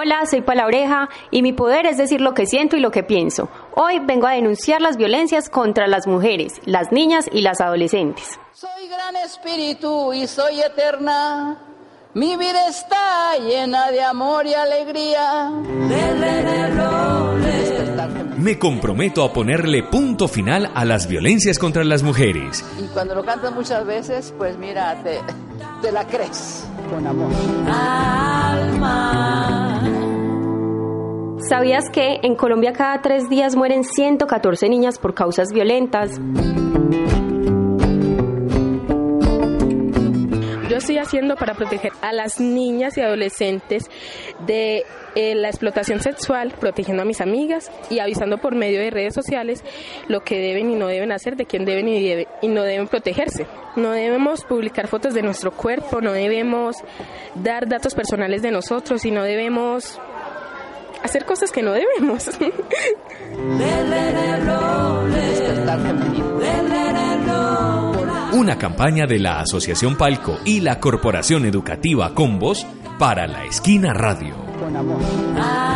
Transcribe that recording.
Hola, soy Palabreja y mi poder es decir lo que siento y lo que pienso. Hoy vengo a denunciar las violencias contra las mujeres, las niñas y las adolescentes. Soy gran espíritu y soy eterna. Mi vida está llena de amor y alegría. Me comprometo a ponerle punto final a las violencias contra las mujeres. Y cuando lo cantas muchas veces, pues mira, te, te la crees con amor. ¿Sabías que en Colombia cada tres días mueren 114 niñas por causas violentas? Yo estoy haciendo para proteger a las niñas y adolescentes de eh, la explotación sexual, protegiendo a mis amigas y avisando por medio de redes sociales lo que deben y no deben hacer, de quién deben y, debe- y no deben protegerse. No debemos publicar fotos de nuestro cuerpo, no debemos dar datos personales de nosotros y no debemos hacer cosas que no debemos. Despertar femenino. Una campaña de la Asociación Palco y la Corporación Educativa Combos para la Esquina Radio. Con amor.